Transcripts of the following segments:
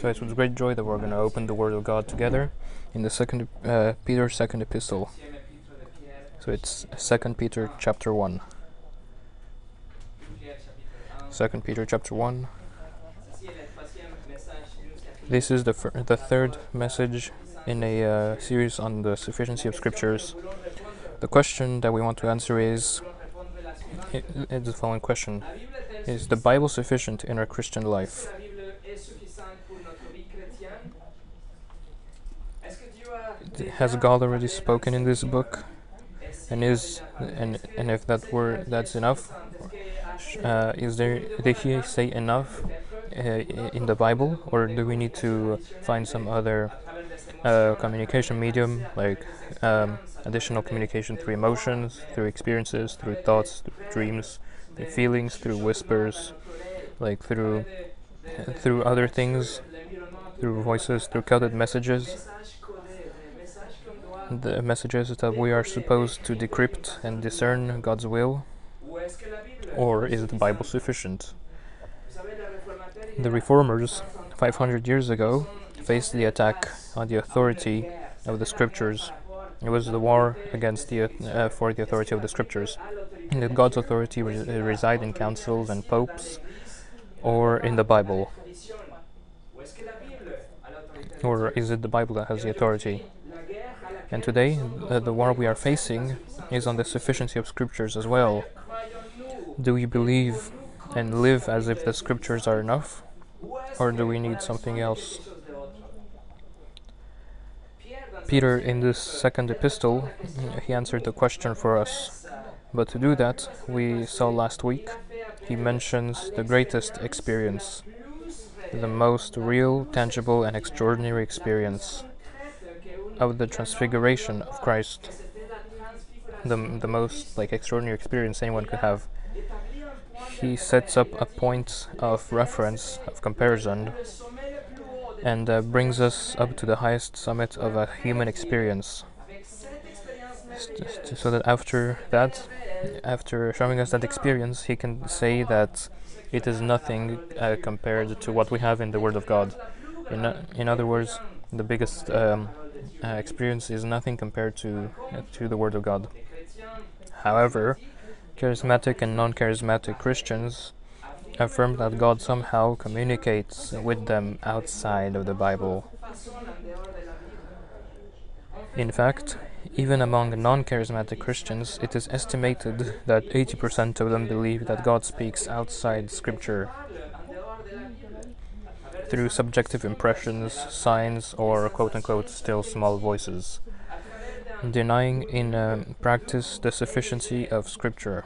So it's with great joy that we're going to open the Word of God together in the second uh, Peter's second epistle. So it's Second Peter chapter one. Second Peter chapter one. This is the fir- the third message in a uh, series on the sufficiency of scriptures. The question that we want to answer is i- is the following question: Is the Bible sufficient in our Christian life? Has God already spoken in this book? And is and and if that were that's enough, uh, is there did He say enough uh, in the Bible, or do we need to find some other uh, communication medium, like um, additional communication through emotions, through experiences, through thoughts, through dreams, through feelings, through whispers, like through through other things, through voices, through coded messages, the messages that we are supposed to decrypt and discern God's will, or is the Bible sufficient? The reformers, 500 years ago, faced the attack on the authority of the scriptures. It was the war against the uh, for the authority of the scriptures. Did God's authority re- uh, reside in councils and popes, or in the Bible, or is it the Bible that has the authority? And today, uh, the war we are facing is on the sufficiency of scriptures as well. Do we believe and live as if the scriptures are enough, or do we need something else? Peter, in this second epistle, he answered the question for us. But to do that, we saw last week, he mentions the greatest experience, the most real, tangible, and extraordinary experience of the transfiguration of Christ, the, the most like extraordinary experience anyone could have. He sets up a point of reference, of comparison, and uh, brings us up to the highest summit of a human experience. So that after that, after showing us that experience, he can say that it is nothing uh, compared to what we have in the Word of God. In, in other words, the biggest um, uh, experience is nothing compared to uh, to the Word of God. However, charismatic and non-charismatic Christians affirm that God somehow communicates with them outside of the Bible. In fact, even among non-charismatic Christians, it is estimated that 80% of them believe that God speaks outside Scripture through subjective impressions, signs, or quote-unquote still small voices, denying in um, practice the sufficiency of Scripture.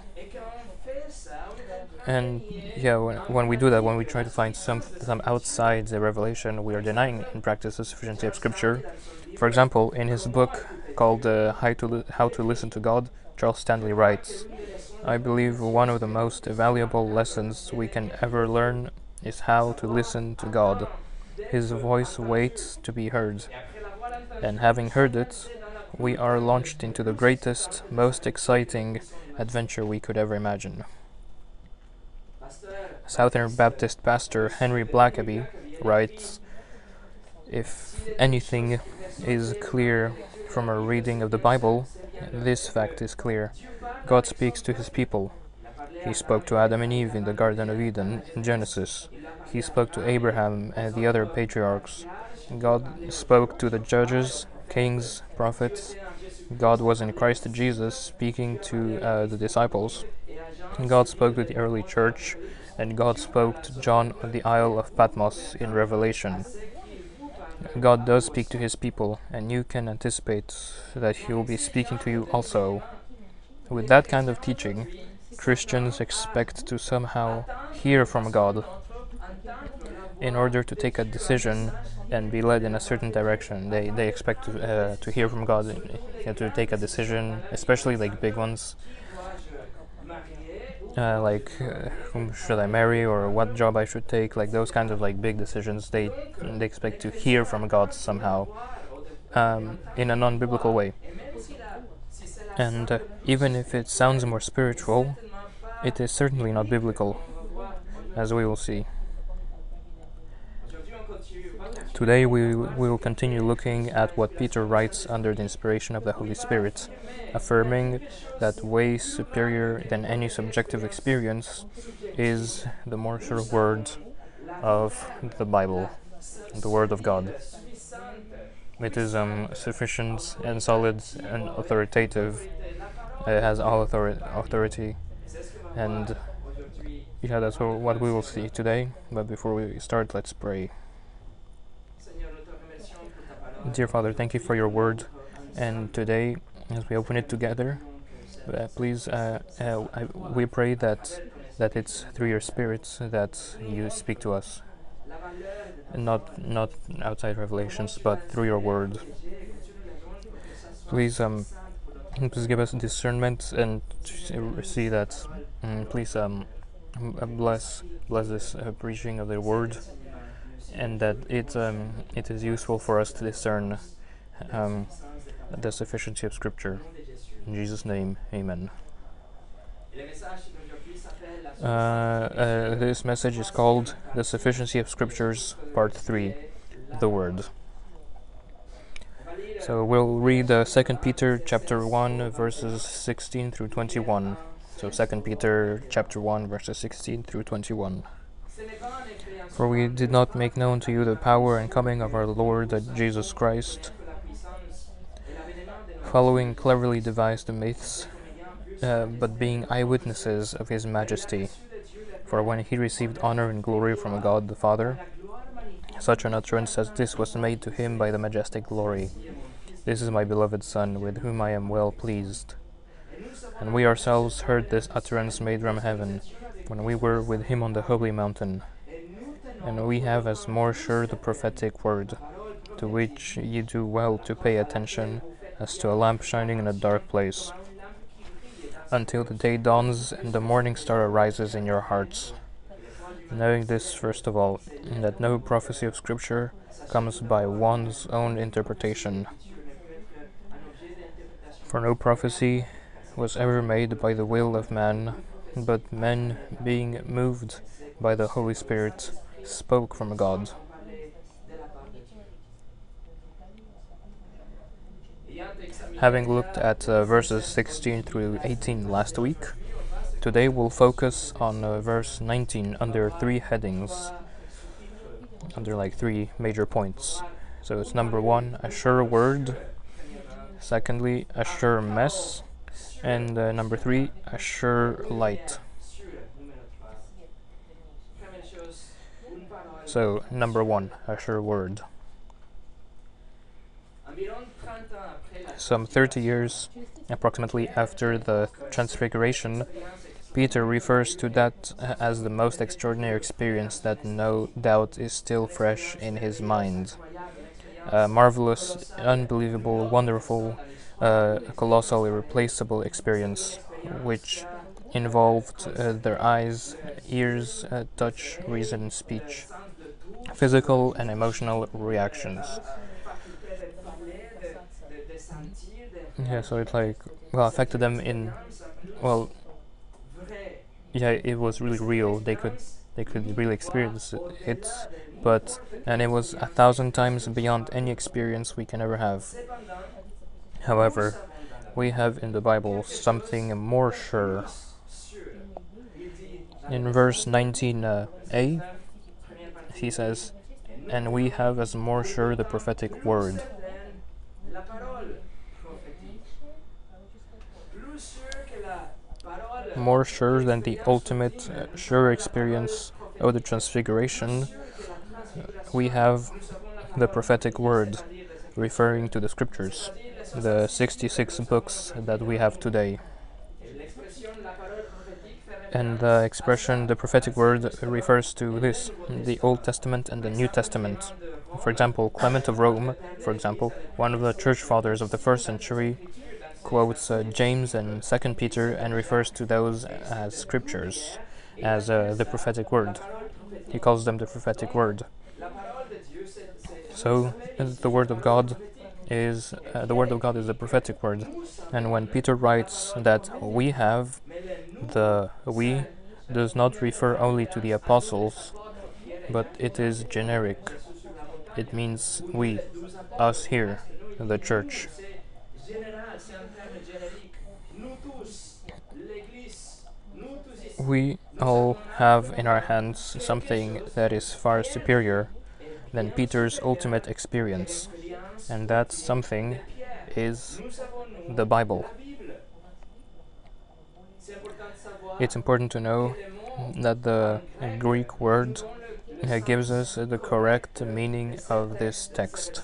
And yeah, when, when we do that, when we try to find some some outside the revelation, we are denying in practice the sufficiency of Scripture. For example, in his book called uh, How to Li- How to Listen to God, Charles Stanley writes, "I believe one of the most valuable lessons we can ever learn is how to listen to God. His voice waits to be heard, and having heard it, we are launched into the greatest, most exciting adventure we could ever imagine." Southern Baptist pastor Henry Blackaby writes If anything is clear from a reading of the Bible, this fact is clear. God speaks to his people. He spoke to Adam and Eve in the Garden of Eden in Genesis. He spoke to Abraham and the other patriarchs. God spoke to the judges, kings, prophets. God was in Christ Jesus speaking to uh, the disciples. God spoke to the early church, and God spoke to John on the Isle of Patmos in Revelation. God does speak to his people, and you can anticipate that he will be speaking to you also. With that kind of teaching, Christians expect to somehow hear from God in order to take a decision and be led in a certain direction. They, they expect to, uh, to hear from God to take a decision, especially like big ones uh, like uh, whom should I marry or what job I should take, like those kinds of like big decisions. They they expect to hear from God somehow, um, in a non-biblical way. And uh, even if it sounds more spiritual, it is certainly not biblical, as we will see. Today we will continue looking at what Peter writes under the inspiration of the Holy Spirit, affirming that way superior than any subjective experience is the more sure word of the Bible, the Word of God. It is um, sufficient and solid and authoritative. It has all author- authority, and yeah, that's what we will see today. But before we start, let's pray. Dear Father, thank you for your word, and today, as we open it together, uh, please, uh, uh, I, we pray that that it's through your Spirit that you speak to us not not outside revelations, but through your word. Please, um, please give us discernment and see that. Um, please, um, bless bless this uh, preaching of the word, and that it um it is useful for us to discern um the sufficiency of Scripture. In Jesus' name, Amen. Uh, uh, this message is called The Sufficiency of Scriptures, Part 3 The Word. So we'll read uh, 2 Peter chapter 1 verses 16 through 21. So 2 Peter chapter 1 verses 16 through 21. For we did not make known to you the power and coming of our Lord Jesus Christ, following cleverly devised myths uh, but being eyewitnesses of his majesty. For when he received honor and glory from God the Father, such an utterance as this was made to him by the majestic glory. This is my beloved Son, with whom I am well pleased. And we ourselves heard this utterance made from heaven, when we were with him on the holy mountain. And we have as more sure the prophetic word, to which ye do well to pay attention, as to a lamp shining in a dark place until the day dawns and the morning star arises in your hearts. Knowing this, first of all, that no prophecy of Scripture comes by one's own interpretation. For no prophecy was ever made by the will of man, but men, being moved by the Holy Spirit, spoke from God. Having looked at uh, verses 16 through 18 last week, today we'll focus on uh, verse 19 under three headings, under like three major points. So it's number one, a sure word, secondly, a sure mess, and uh, number three, a sure light. So, number one, a sure word. Some 30 years approximately after the Transfiguration, Peter refers to that as the most extraordinary experience that no doubt is still fresh in his mind. A marvelous, unbelievable, wonderful, uh, colossal, irreplaceable experience which involved uh, their eyes, ears, uh, touch, reason, speech, physical and emotional reactions. Yeah, so it like well affected them in well yeah it was really real they could they could really experience it but and it was a thousand times beyond any experience we can ever have. However we have in the bible something more sure. In verse 19a uh, he says and we have as more sure the prophetic word. More sure than the ultimate uh, sure experience of the Transfiguration, we have the prophetic word referring to the scriptures, the 66 books that we have today. And the expression the prophetic word refers to this the Old Testament and the New Testament. For example, Clement of Rome, for example, one of the church fathers of the first century, quotes uh, James and Second Peter and refers to those as scriptures, as uh, the prophetic word. He calls them the prophetic word. So the word of God is uh, the word of God is the prophetic word, and when Peter writes that we have the we does not refer only to the apostles, but it is generic. It means we, us here, the church. We all have in our hands something that is far superior than Peter's ultimate experience, and that something is the Bible. It's important to know that the Greek word gives us the correct meaning of this text.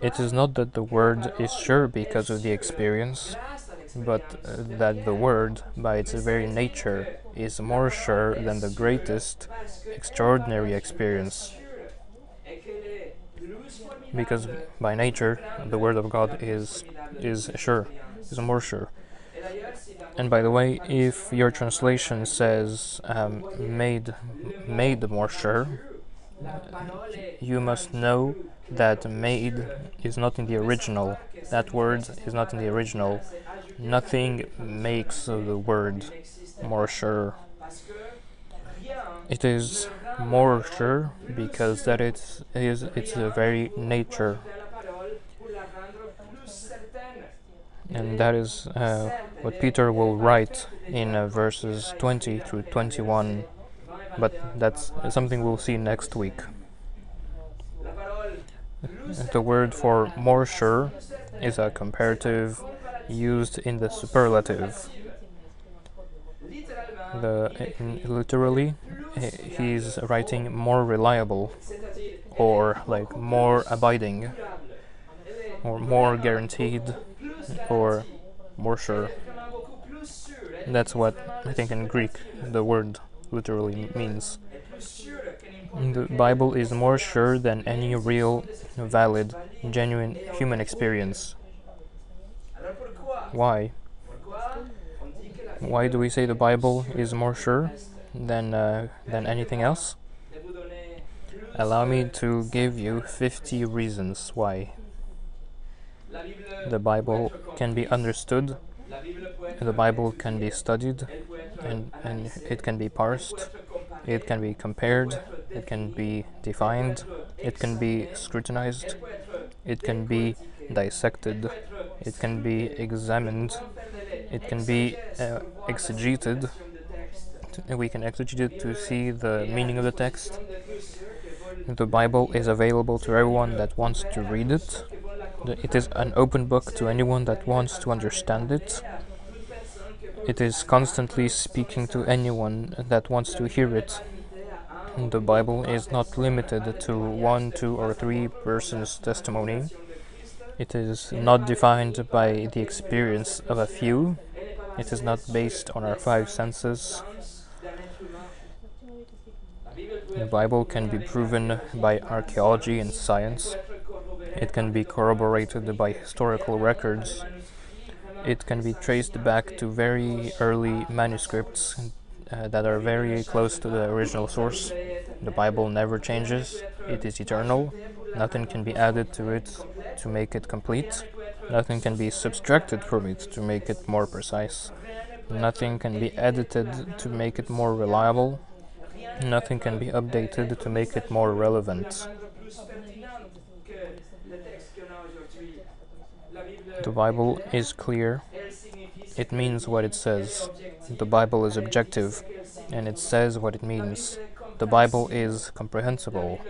It is not that the word is sure because of the experience, but uh, that the word, by its very nature, is more sure than the greatest extraordinary experience. Because by nature, the word of God is is sure, is more sure. And by the way, if your translation says um, made made more sure, you must know that made is not in the original. That word is not in the original. Nothing makes the word more sure. It is more sure because that it is its very nature. And that is uh, what Peter will write in uh, verses 20 through 21, but that's something we'll see next week. The word for more sure is a comparative used in the superlative. The, literally, he's writing more reliable or like more abiding or more guaranteed or more sure. That's what I think in Greek the word literally means. The Bible is more sure than any real, valid, genuine human experience. Why? Why do we say the Bible is more sure than uh, than anything else? Allow me to give you 50 reasons why. The Bible can be understood, the Bible can be studied, and, and it can be parsed, it can be compared, it can be defined, it can be scrutinized, it can be dissected, it can be examined, it can be uh, exegeted. We can exegete it to see the meaning of the text. The Bible is available to everyone that wants to read it. It is an open book to anyone that wants to understand it. It is constantly speaking to anyone that wants to hear it. The Bible is not limited to one, two, or three persons' testimony. It is not defined by the experience of a few. It is not based on our five senses. The Bible can be proven by archaeology and science. It can be corroborated by historical records. It can be traced back to very early manuscripts uh, that are very close to the original source. The Bible never changes, it is eternal. Nothing can be added to it to make it complete. Nothing can be subtracted from it to make it more precise. Nothing can be edited to make it more reliable. Nothing can be updated to make it more relevant. The Bible is clear. It means what it says. The Bible is objective, and it says what it means. The Bible is comprehensible.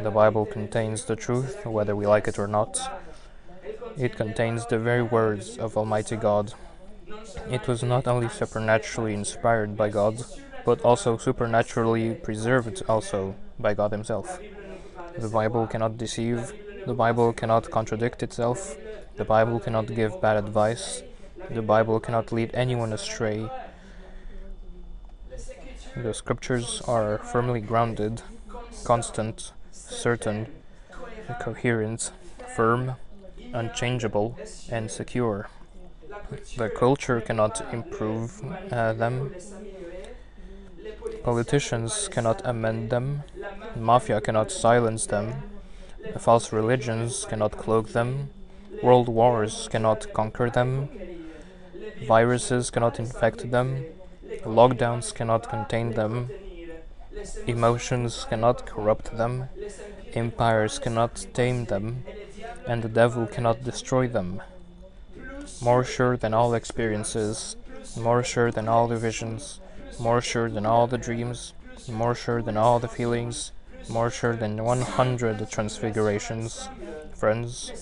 The Bible contains the truth, whether we like it or not. It contains the very words of Almighty God. It was not only supernaturally inspired by God, but also supernaturally preserved also by God Himself. The Bible cannot deceive, the Bible cannot contradict itself, the Bible cannot give bad advice, the Bible cannot lead anyone astray. The scriptures are firmly grounded, constant, certain, coherent, firm, unchangeable, and secure. The culture cannot improve uh, them. Politicians cannot amend them. Mafia cannot silence them. False religions cannot cloak them. World wars cannot conquer them. Viruses cannot infect them. Lockdowns cannot contain them. Emotions cannot corrupt them. Empires cannot tame them, and the devil cannot destroy them. More sure than all experiences, more sure than all the visions, more sure than all the dreams, more sure than all the feelings, more sure than 100 transfigurations. Friends,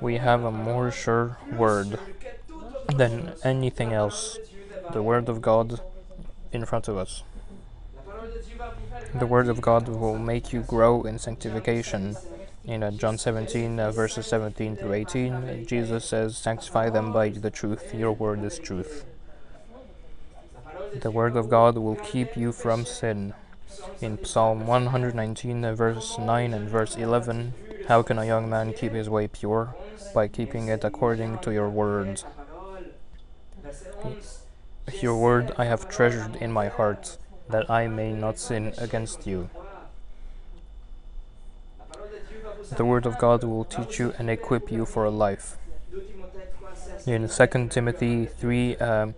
we have a more sure word than anything else the Word of God in front of us. The Word of God will make you grow in sanctification. In uh, John 17, uh, verses 17 through 18, Jesus says, Sanctify them by the truth, your word is truth. The Word of God will keep you from sin. In Psalm 119, uh, verse 9 and verse 11, How can a young man keep his way pure? By keeping it according to your word. Your word I have treasured in my heart, that I may not sin against you. The word of God will teach you and equip you for a life. In 2 Timothy 3, um,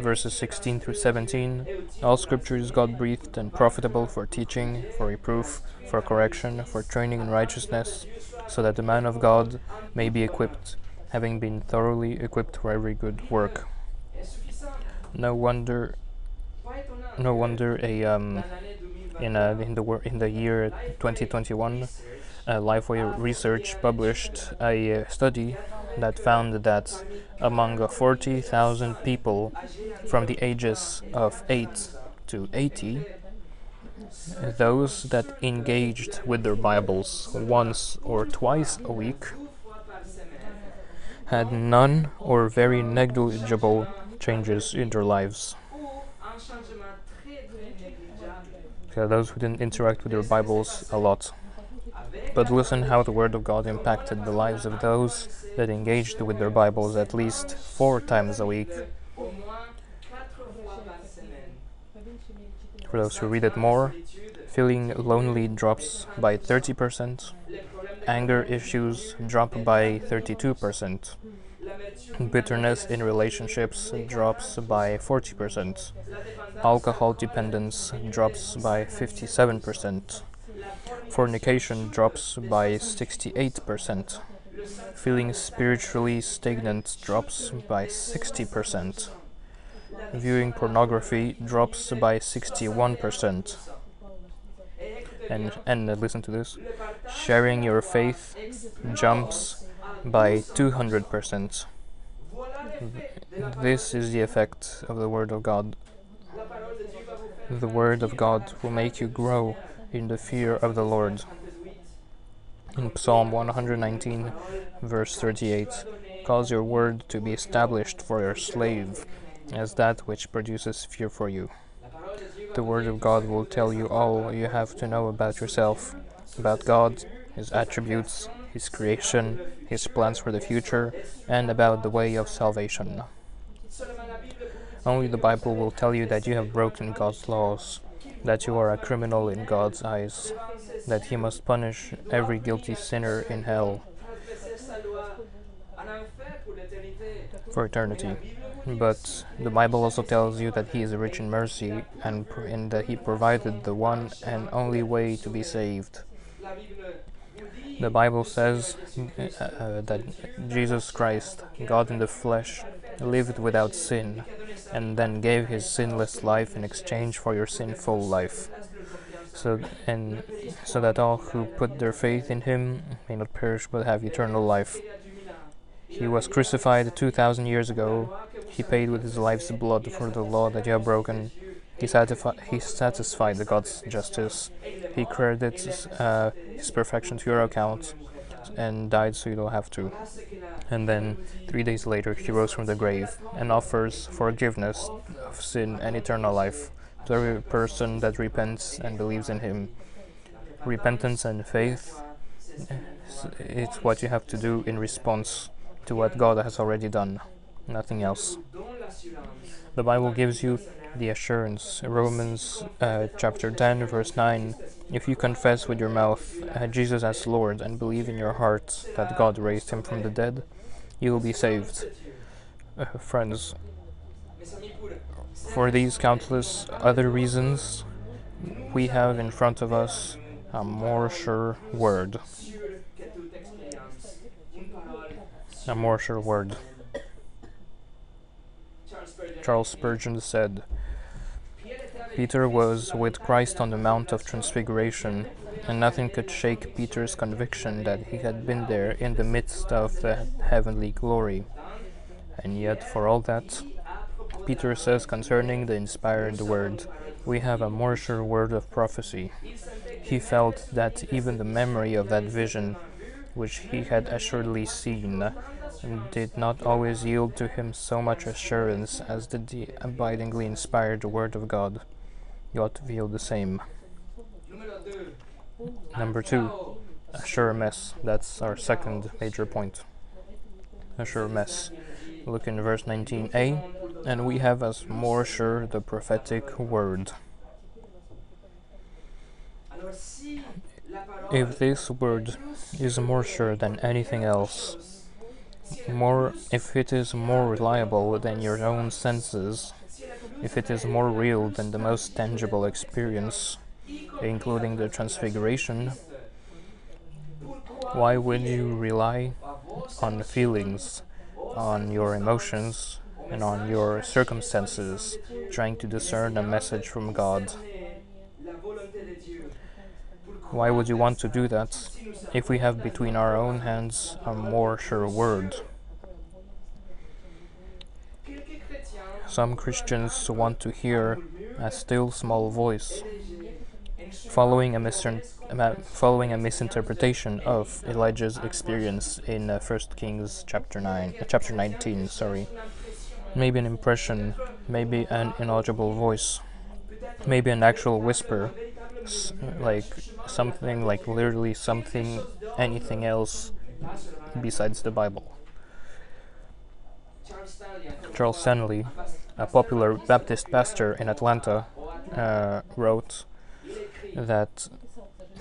verses 16 through 17, all scripture is God breathed and profitable for teaching, for reproof, for correction, for training in righteousness, so that the man of God may be equipped, having been thoroughly equipped for every good work. No wonder, no wonder a um, in a, in the in the year 2021, uh, Lifeway Research published a uh, study that found that among uh, 40,000 people from the ages of 8 to 80, those that engaged with their Bibles once or twice a week had none or very negligible changes in their lives. Those who didn't interact with their Bibles a lot. But listen how the Word of God impacted the lives of those that engaged with their Bibles at least four times a week. For those who read it more, feeling lonely drops by 30%, anger issues drop by 32%, bitterness in relationships drops by 40%, alcohol dependence drops by 57%, fornication drops by 68%, feeling spiritually stagnant drops by 60%, viewing pornography drops by 61%. And, and listen to this. Sharing your faith jumps by 200%. This is the effect of the Word of God. The Word of God will make you grow in the fear of the Lord. In Psalm 119, verse 38, cause your word to be established for your slave as that which produces fear for you. The Word of God will tell you all you have to know about yourself, about God, His attributes, His creation, His plans for the future, and about the way of salvation. Only the Bible will tell you that you have broken God's laws, that you are a criminal in God's eyes, that He must punish every guilty sinner in hell for eternity. But the Bible also tells you that He is rich in mercy and, and that He provided the one and only way to be saved. The Bible says uh, uh, that Jesus Christ, God in the flesh, lived without sin and then gave his sinless life in exchange for your sinful life. So and so that all who put their faith in him may not perish but have eternal life. He was crucified 2000 years ago. He paid with his life's blood for the law that you have broken. He, satisfi- he satisfied the God's justice. He credits uh, his perfection to your account and died so you don't have to. And then, three days later, he rose from the grave and offers forgiveness of sin and eternal life to every person that repents and believes in him. Repentance and faith it's what you have to do in response to what God has already done, nothing else. The Bible gives you the assurance. Romans uh, chapter 10, verse 9 If you confess with your mouth uh, Jesus as Lord and believe in your heart that God raised him from the dead, you will be saved. Uh, friends, for these countless other reasons, we have in front of us a more sure word. A more sure word. Charles Spurgeon said, Peter was with Christ on the Mount of Transfiguration, and nothing could shake Peter's conviction that he had been there in the midst of the heavenly glory. And yet, for all that, Peter says concerning the inspired word, we have a more sure word of prophecy. He felt that even the memory of that vision, which he had assuredly seen, did not always yield to him so much assurance as did the abidingly inspired word of God. You ought to feel the same. Number two, a sure mess. That's our second major point. A sure mess. Look in verse 19a, and we have as more sure the prophetic word. If this word is more sure than anything else, more if it is more reliable than your own senses, if it is more real than the most tangible experience, including the transfiguration, why would you rely on feelings, on your emotions, and on your circumstances, trying to discern a message from God? Why would you want to do that if we have between our own hands a more sure word? Some Christians want to hear a still small voice, following a, following a misinterpretation of Elijah's experience in uh, 1 Kings chapter 9, uh, chapter 19, sorry. Maybe an impression, maybe an inaudible voice, maybe an actual whisper, like something like literally something, anything else besides the Bible. Charles Stanley, a popular Baptist pastor in Atlanta, uh, wrote that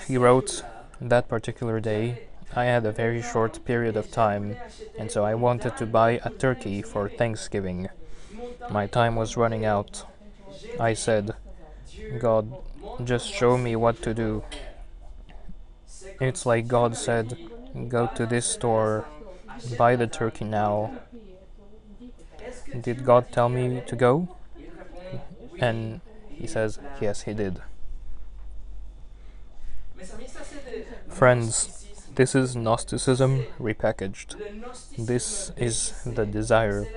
he wrote that particular day I had a very short period of time, and so I wanted to buy a turkey for Thanksgiving. My time was running out. I said, God, just show me what to do. It's like God said, Go to this store, buy the turkey now. Did God tell me to go? And he says, Yes, he did. Friends, this is Gnosticism repackaged. This is the desire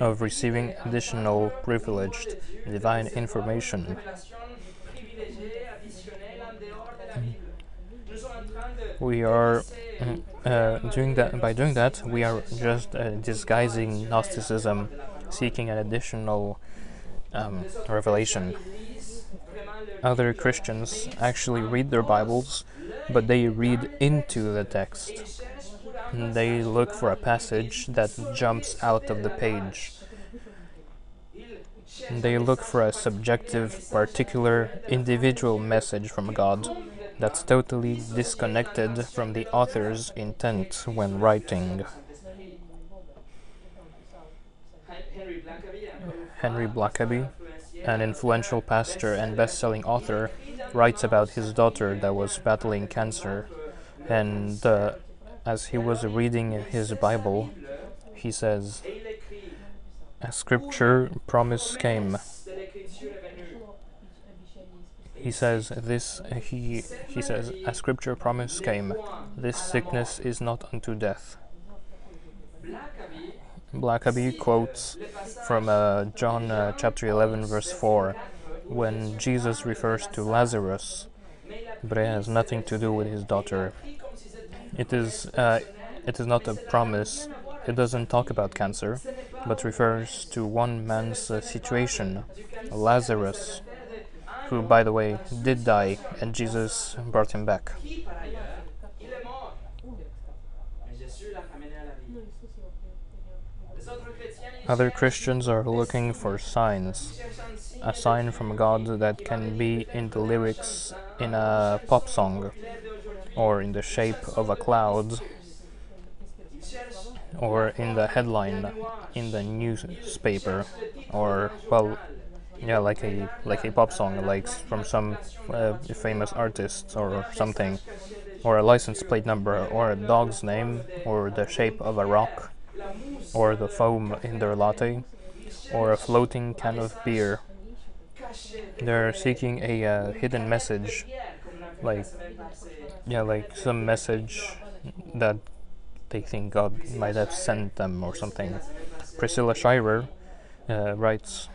of receiving additional privileged divine information. We are uh, doing that by doing that. We are just uh, disguising Gnosticism, seeking an additional um, revelation. Other Christians actually read their Bibles, but they read into the text. They look for a passage that jumps out of the page. They look for a subjective, particular, individual message from God that's totally disconnected from the author's intent when writing. Henry Blackaby, an influential pastor and best selling author, writes about his daughter that was battling cancer. And uh, as he was reading his Bible, he says, A scripture promise came. He says this he he says a scripture promise came. This sickness is not unto death. Blackaby quotes from uh, John uh, chapter 11, verse 4, when Jesus refers to Lazarus, but it has nothing to do with his daughter. It is, uh, it is not a promise, it doesn't talk about cancer, but refers to one man's uh, situation, Lazarus, who, by the way, did die, and Jesus brought him back. Other Christians are looking for signs. A sign from God that can be in the lyrics in a pop song, or in the shape of a cloud, or in the headline in the newspaper, or, well, yeah, like a like a pop song, like from some uh, famous artist or something, or a license plate number, or a dog's name, or the shape of a rock, or the foam in their latte, or a floating can of beer. They're seeking a uh, hidden message, like yeah, like some message that they think God might have sent them or something. Priscilla Shirer uh, writes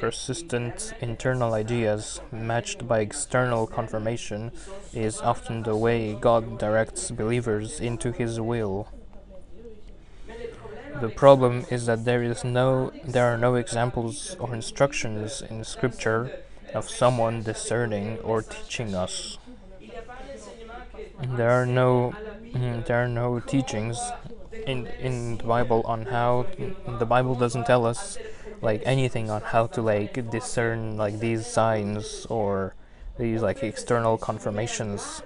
Persistent internal ideas matched by external confirmation is often the way God directs believers into His will. The problem is that there is no there are no examples or instructions in scripture of someone discerning or teaching us. There are no there are no teachings in in the Bible on how the Bible doesn't tell us like anything on how to like discern like these signs or these like external confirmations.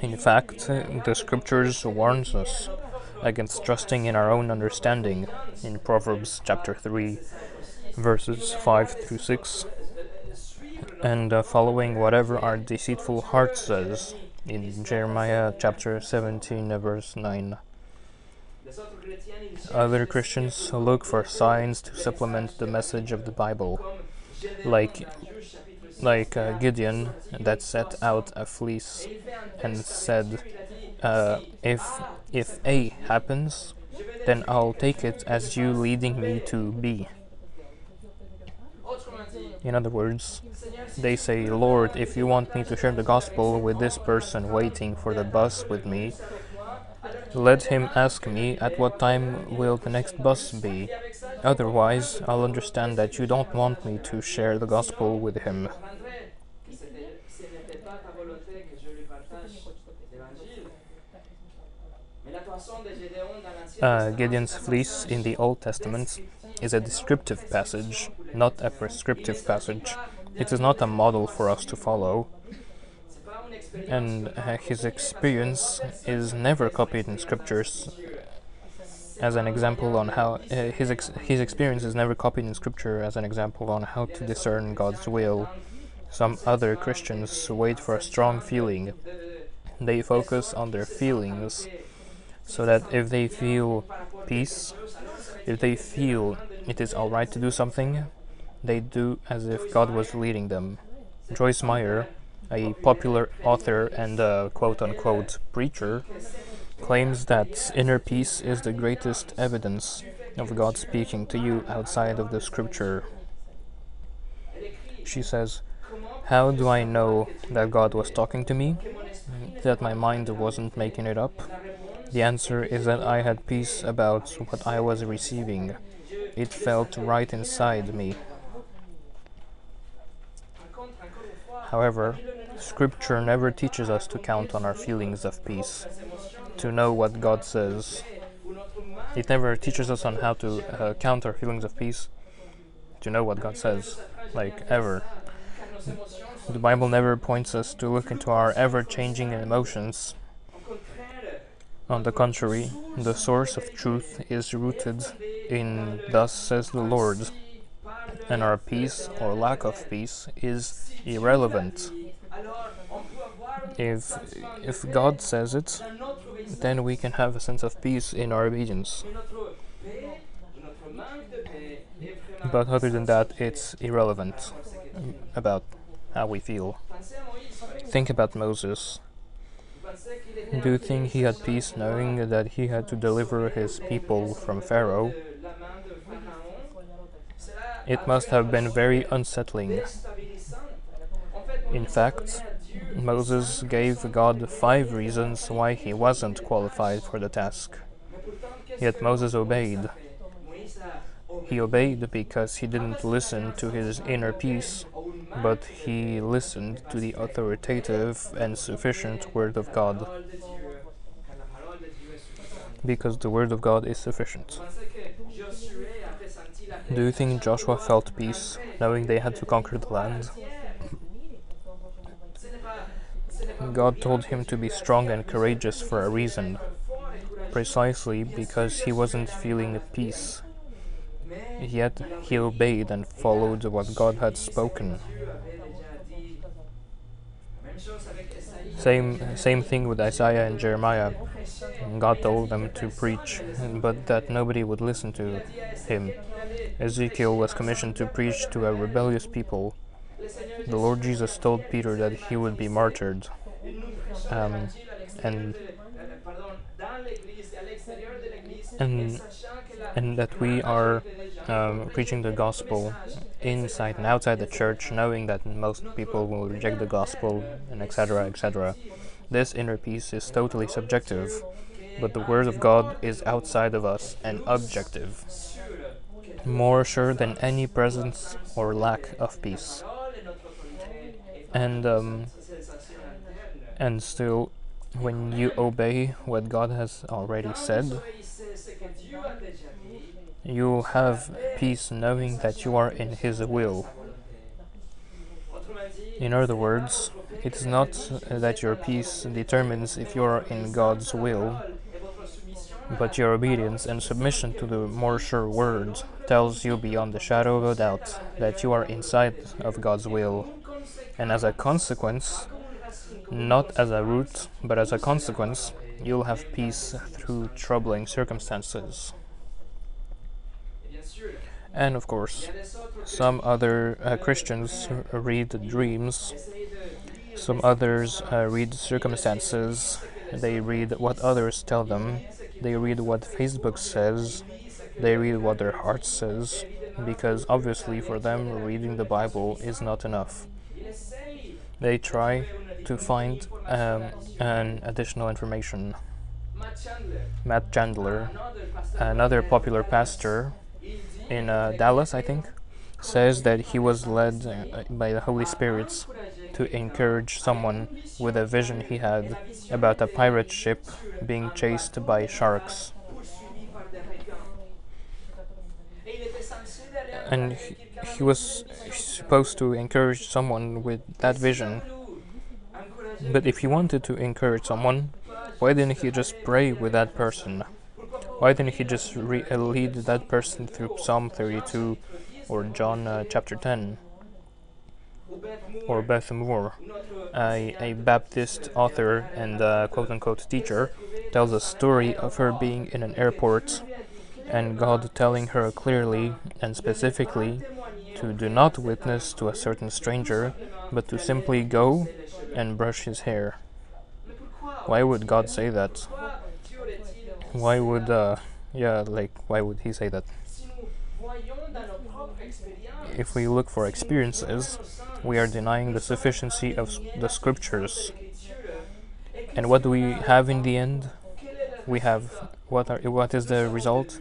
In fact, the scriptures warns us against trusting in our own understanding in Proverbs chapter 3 verses 5 through 6 and uh, following whatever our deceitful heart says in Jeremiah chapter 17 uh, verse 9. Other Christians look for signs to supplement the message of the Bible, like like uh, Gideon that set out a fleece and said, uh, "If if A happens, then I'll take it as you leading me to B." In other words, they say, Lord, if you want me to share the gospel with this person waiting for the bus with me, let him ask me at what time will the next bus be. Otherwise, I'll understand that you don't want me to share the gospel with him. Uh, Gideon's fleece in the Old Testament is a descriptive passage, not a prescriptive passage. It is not a model for us to follow, and his experience is never copied in scriptures. As an example on how uh, his ex- his experience is never copied in scripture as an example on how to discern God's will. Some other Christians wait for a strong feeling. They focus on their feelings, so that if they feel peace, if they feel it is alright to do something, they do as if God was leading them. Joyce Meyer, a popular author and a quote unquote preacher, claims that inner peace is the greatest evidence of God speaking to you outside of the scripture. She says, How do I know that God was talking to me? That my mind wasn't making it up? The answer is that I had peace about what I was receiving. It felt right inside me. However, Scripture never teaches us to count on our feelings of peace, to know what God says. It never teaches us on how to uh, count our feelings of peace, to know what God says, like ever. The Bible never points us to look into our ever changing emotions. On the contrary, the source of truth is rooted in Thus says the Lord, and our peace or lack of peace is irrelevant. If, if God says it, then we can have a sense of peace in our obedience. But other than that, it's irrelevant about how we feel. Think about Moses. Do you think he had peace knowing that he had to deliver his people from Pharaoh? It must have been very unsettling. In fact, Moses gave God five reasons why he wasn't qualified for the task. Yet Moses obeyed. He obeyed because he didn't listen to his inner peace, but he listened to the authoritative and sufficient Word of God. Because the Word of God is sufficient. Do you think Joshua felt peace knowing they had to conquer the land? God told him to be strong and courageous for a reason, precisely because he wasn't feeling at peace. yet he obeyed and followed what God had spoken. Same, same thing with Isaiah and Jeremiah. God told them to preach, but that nobody would listen to him. Ezekiel was commissioned to preach to a rebellious people. The Lord Jesus told Peter that he would be martyred. Um, and and and that we are um, preaching the gospel inside and outside the church, knowing that most people will reject the gospel, and etc. etc. This inner peace is totally subjective, but the word of God is outside of us and objective, more sure than any presence or lack of peace. And um, and still, when you obey what God has already said, you have peace knowing that you are in His will. In other words, it is not that your peace determines if you are in God's will, but your obedience and submission to the more sure word tells you beyond the shadow of a doubt that you are inside of God's will. And as a consequence, not as a root, but as a consequence, you'll have peace through troubling circumstances. And of course, some other uh, Christians read dreams, some others uh, read circumstances, they read what others tell them, they read what Facebook says, they read what their heart says, because obviously for them reading the Bible is not enough. They try to find um, an additional information. Matt Chandler, another popular pastor, in uh, Dallas, I think, says that he was led uh, by the Holy Spirit to encourage someone with a vision he had about a pirate ship being chased by sharks. And he, he was supposed to encourage someone with that vision. But if he wanted to encourage someone, why didn't he just pray with that person? Why didn't he just re- uh, lead that person through Psalm 32 or John uh, chapter 10? Or Beth Moore, a, a Baptist author and uh, quote unquote teacher, tells a story of her being in an airport and God telling her clearly and specifically to do not witness to a certain stranger, but to simply go and brush his hair. Why would God say that? why would uh, yeah like why would he say that? If we look for experiences we are denying the sufficiency of the scriptures. And what do we have in the end? We have what are what is the result?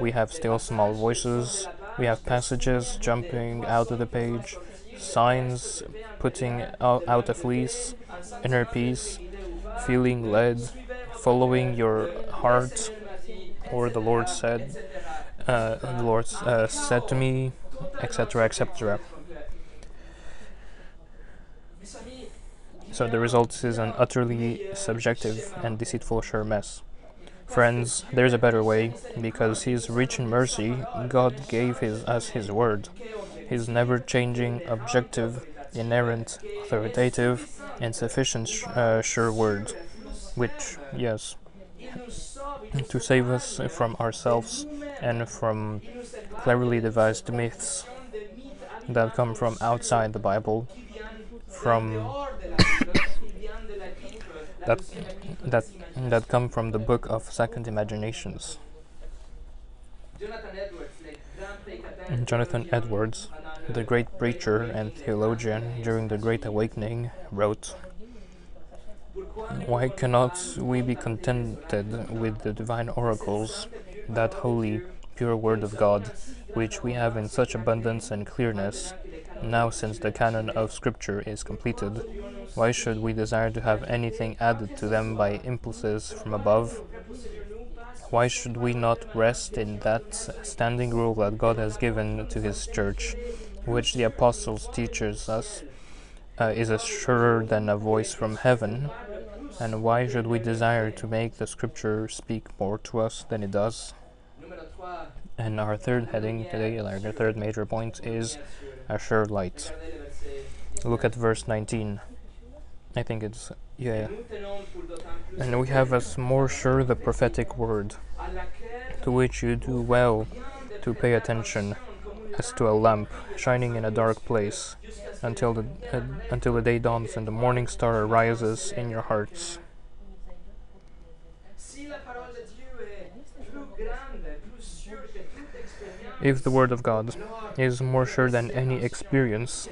We have still small voices we have passages jumping out of the page signs putting out, a fleece inner peace feeling led following your heart, or the Lord said, uh, the Lord uh, said to me, etc., etc. So the result is an utterly subjective and deceitful sure mess. Friends, there's a better way, because He is rich in mercy. God gave his, us His word, His never changing, objective, inerrant, authoritative, and sufficient uh, sure word which, yes, to save us from ourselves and from cleverly devised myths that come from outside the Bible, from that that that come from the book of Second Imaginations. Jonathan Edwards, the great preacher and theologian during the Great Awakening, wrote why cannot we be contented with the divine oracles, that holy, pure word of God, which we have in such abundance and clearness? Now, since the canon of Scripture is completed, why should we desire to have anything added to them by impulses from above? Why should we not rest in that standing rule that God has given to His Church, which the Apostles teaches us uh, is a surer than a voice from heaven? And why should we desire to make the scripture speak more to us than it does? And our third heading today, like our third major point, is a sure light. Look at verse 19. I think it's, yeah. And we have as more sure the prophetic word, to which you do well to pay attention, as to a lamp shining in a dark place, until the uh, until the day dawns and the morning star arises in your hearts. If the word of God is more sure than any experience,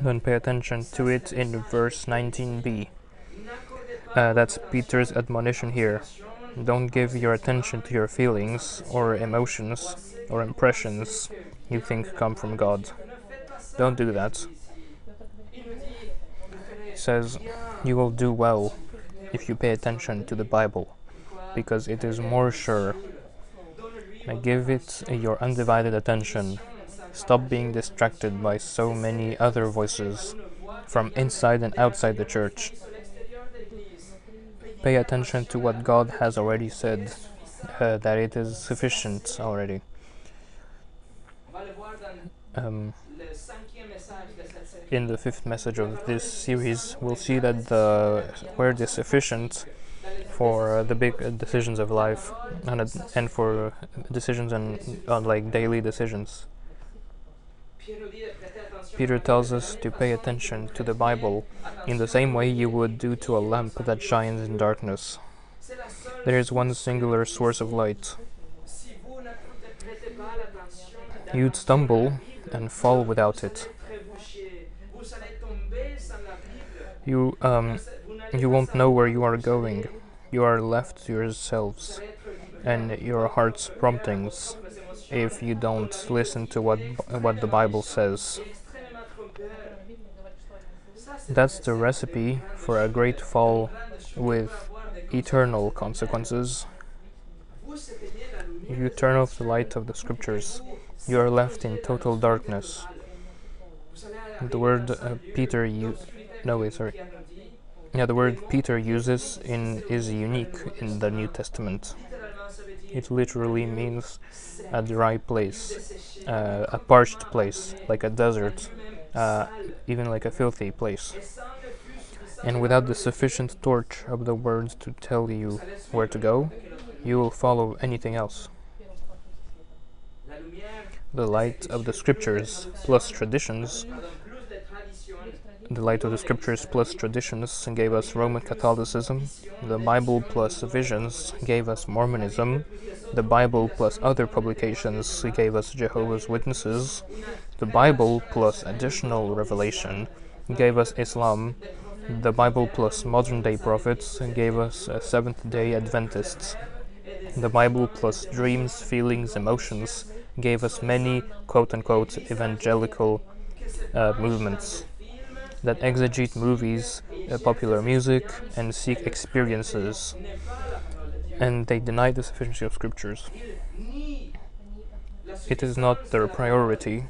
then pay attention to it in verse 19b. Uh, that's Peter's admonition here. Don't give your attention to your feelings or emotions or impressions you think come from God. Don't do that. Says, You will do well if you pay attention to the Bible, because it is more sure. give it your undivided attention. Stop being distracted by so many other voices from inside and outside the church. Pay attention to what God has already said, uh, that it is sufficient already. Um, in the fifth message of this series, we'll see that the word is sufficient for uh, the big uh, decisions of life and, uh, and for decisions and on like daily decisions. Peter tells us to pay attention to the Bible in the same way you would do to a lamp that shines in darkness. There is one singular source of light. You'd stumble and fall without it. You um, you won't know where you are going. You are left to yourselves and your heart's promptings if you don't listen to what what the Bible says. That's the recipe for a great fall with eternal consequences. You turn off the light of the scriptures, you are left in total darkness. The word uh, Peter you no wait sorry yeah the word Peter uses in is unique in the New Testament. It literally means a dry place, uh, a parched place, like a desert, uh, even like a filthy place. And without the sufficient torch of the words to tell you where to go, you will follow anything else. The light of the scriptures plus traditions the light of the scriptures plus traditions gave us Roman Catholicism. The Bible plus visions gave us Mormonism. The Bible plus other publications gave us Jehovah's Witnesses. The Bible plus additional revelation gave us Islam. The Bible plus modern day prophets gave us uh, Seventh day Adventists. The Bible plus dreams, feelings, emotions gave us many quote unquote evangelical uh, movements that exegete movies, uh, popular music, and seek experiences, and they deny the sufficiency of scriptures. It is not their priority.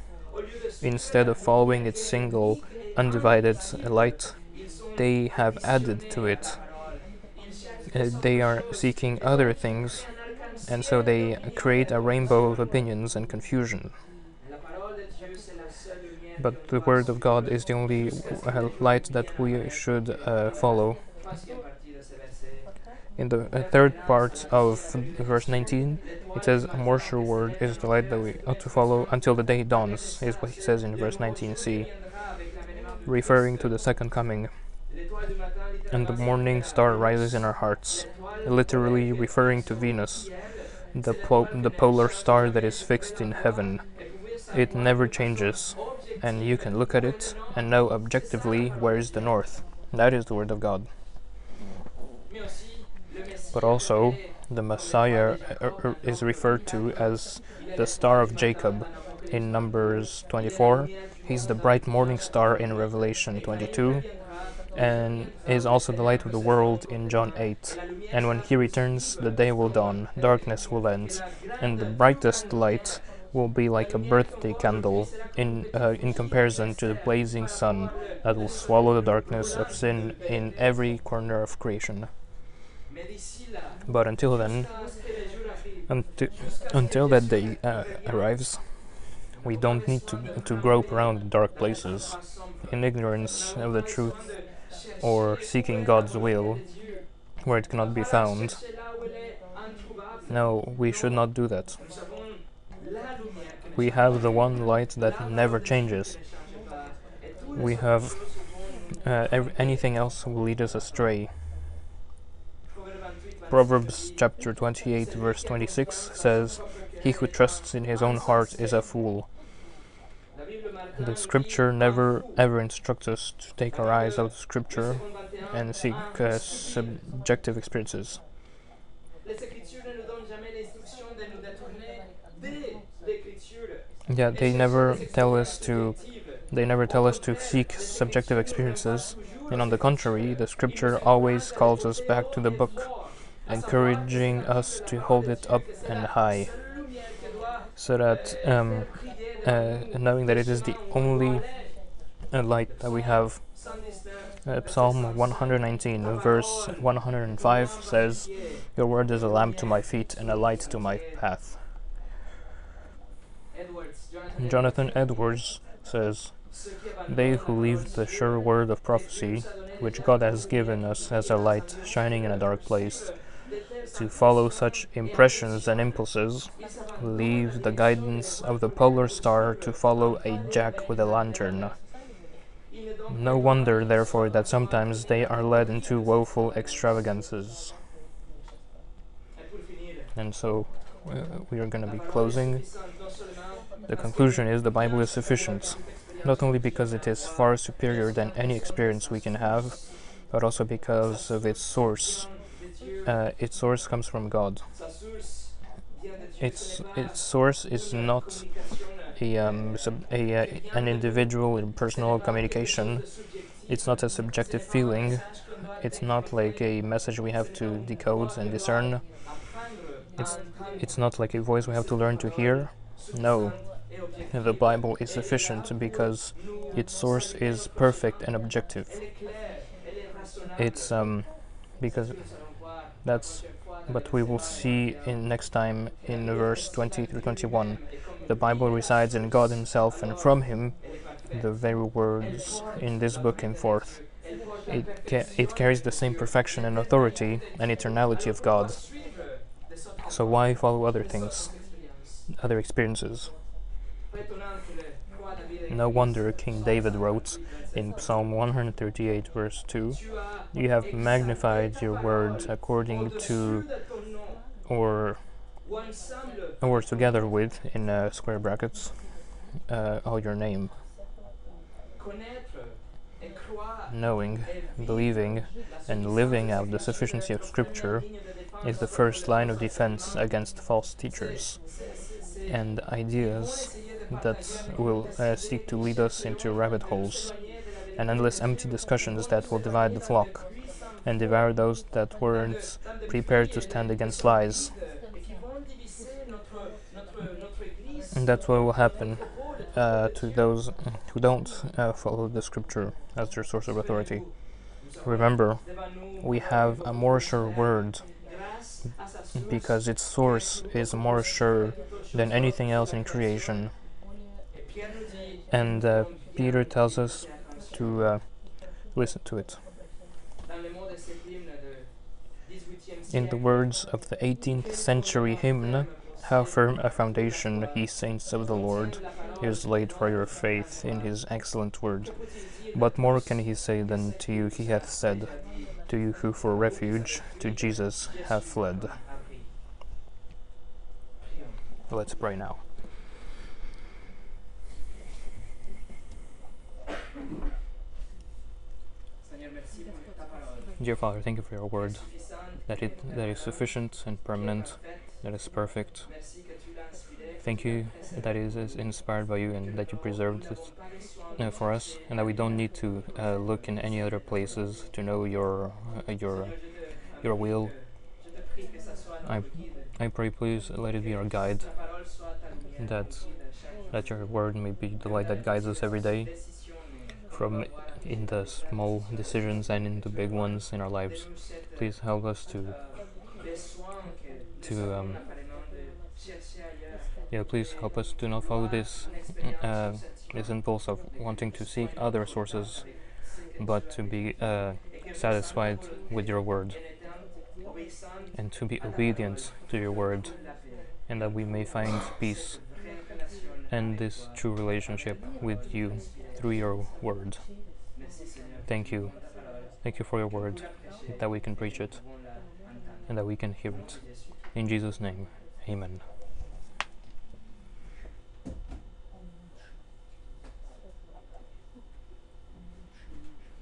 Instead of following its single, undivided light, they have added to it. Uh, they are seeking other things, and so they create a rainbow of opinions and confusion but the Word of God is the only uh, light that we should uh, follow. In the uh, third part of verse 19, it says, A more sure word is the light that we ought to follow until the day dawns, is what he says in verse 19c, referring to the second coming. And the morning star rises in our hearts, literally referring to Venus, the, po- the polar star that is fixed in heaven. It never changes, and you can look at it and know objectively where is the north. That is the Word of God. But also, the Messiah uh, uh, is referred to as the Star of Jacob in Numbers 24. He's the bright morning star in Revelation 22 and is also the light of the world in John 8. And when he returns, the day will dawn, darkness will end, and the brightest light will be like a birthday candle in uh, in comparison to the blazing sun that will swallow the darkness of sin in every corner of creation. But until then, Until, until that day uh, arrives, we don't need to, to grope around dark places in ignorance of the truth or seeking God's will where it cannot be found. No, we should not do that. We have the one light that never changes. We have uh, anything else will lead us astray. Proverbs chapter 28, verse 26 says, He who trusts in his own heart is a fool. The scripture never ever instructs us to take our eyes out of scripture and seek uh, subjective experiences. Yeah, they never tell us to they never tell us to seek subjective experiences, and on the contrary, the scripture always calls us back to the book, encouraging us to hold it up and high, so that um, uh, knowing that it is the only uh, light that we have. Uh, Psalm 119, verse 105 says, Your word is a lamp to my feet and a light to my path. Jonathan Edwards says, They who leave the sure word of prophecy, which God has given us as a light shining in a dark place, to follow such impressions and impulses, leave the guidance of the polar star to follow a jack with a lantern. No wonder, therefore, that sometimes they are led into woeful extravagances. And so, uh, we are going to be closing. The conclusion is the Bible is sufficient, not only because it is far superior than any experience we can have, but also because of its source. Uh, its source comes from God. Its its source is not a, um, sub, a uh, an individual in personal communication. It's not a subjective feeling. It's not like a message we have to decode and discern. It's it's not like a voice we have to learn to hear. No, the Bible is sufficient because its source is perfect and objective. It's um because that's but we will see in next time in verse 20 through 21 the Bible resides in God Himself, and from Him the very words in this book came forth. It, ca it carries the same perfection and authority and eternality of God. So why follow other things, other experiences? No wonder King David wrote in Psalm 138, verse 2 You have magnified your words according to, or or together with in uh, square brackets uh, all your name knowing believing and living out the sufficiency of scripture is the first line of defense against false teachers and ideas that will uh, seek to lead us into rabbit holes and endless empty discussions that will divide the flock and devour those that weren't prepared to stand against lies And that's what will happen uh, to those who don't uh, follow the scripture as their source of authority. Remember, we have a more sure word because its source is more sure than anything else in creation. And uh, Peter tells us to uh, listen to it. In the words of the 18th century hymn, how firm a foundation, ye saints of the Lord, is laid for your faith in his excellent word. What more can he say than to you he hath said, to you who for refuge to Jesus have fled? Let's pray now. Dear Father, thank you for your word, that it that is sufficient and permanent that is perfect. Thank you that it is inspired by you and that you preserved it uh, for us, and that we don't need to uh, look in any other places to know your uh, your your will. I I pray, please let it be our guide. That that your word may be the light that guides us every day, from in the small decisions and in the big ones in our lives. Please help us to to um, Yeah, please help us to not follow this uh, this impulse of wanting to seek other sources, but to be uh, satisfied with your word and to be obedient to your word, and that we may find peace and this true relationship with you through your word. Thank you. Thank you for your word, that we can preach it and that we can hear it. In Jesus' name, amen.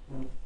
Mm-hmm.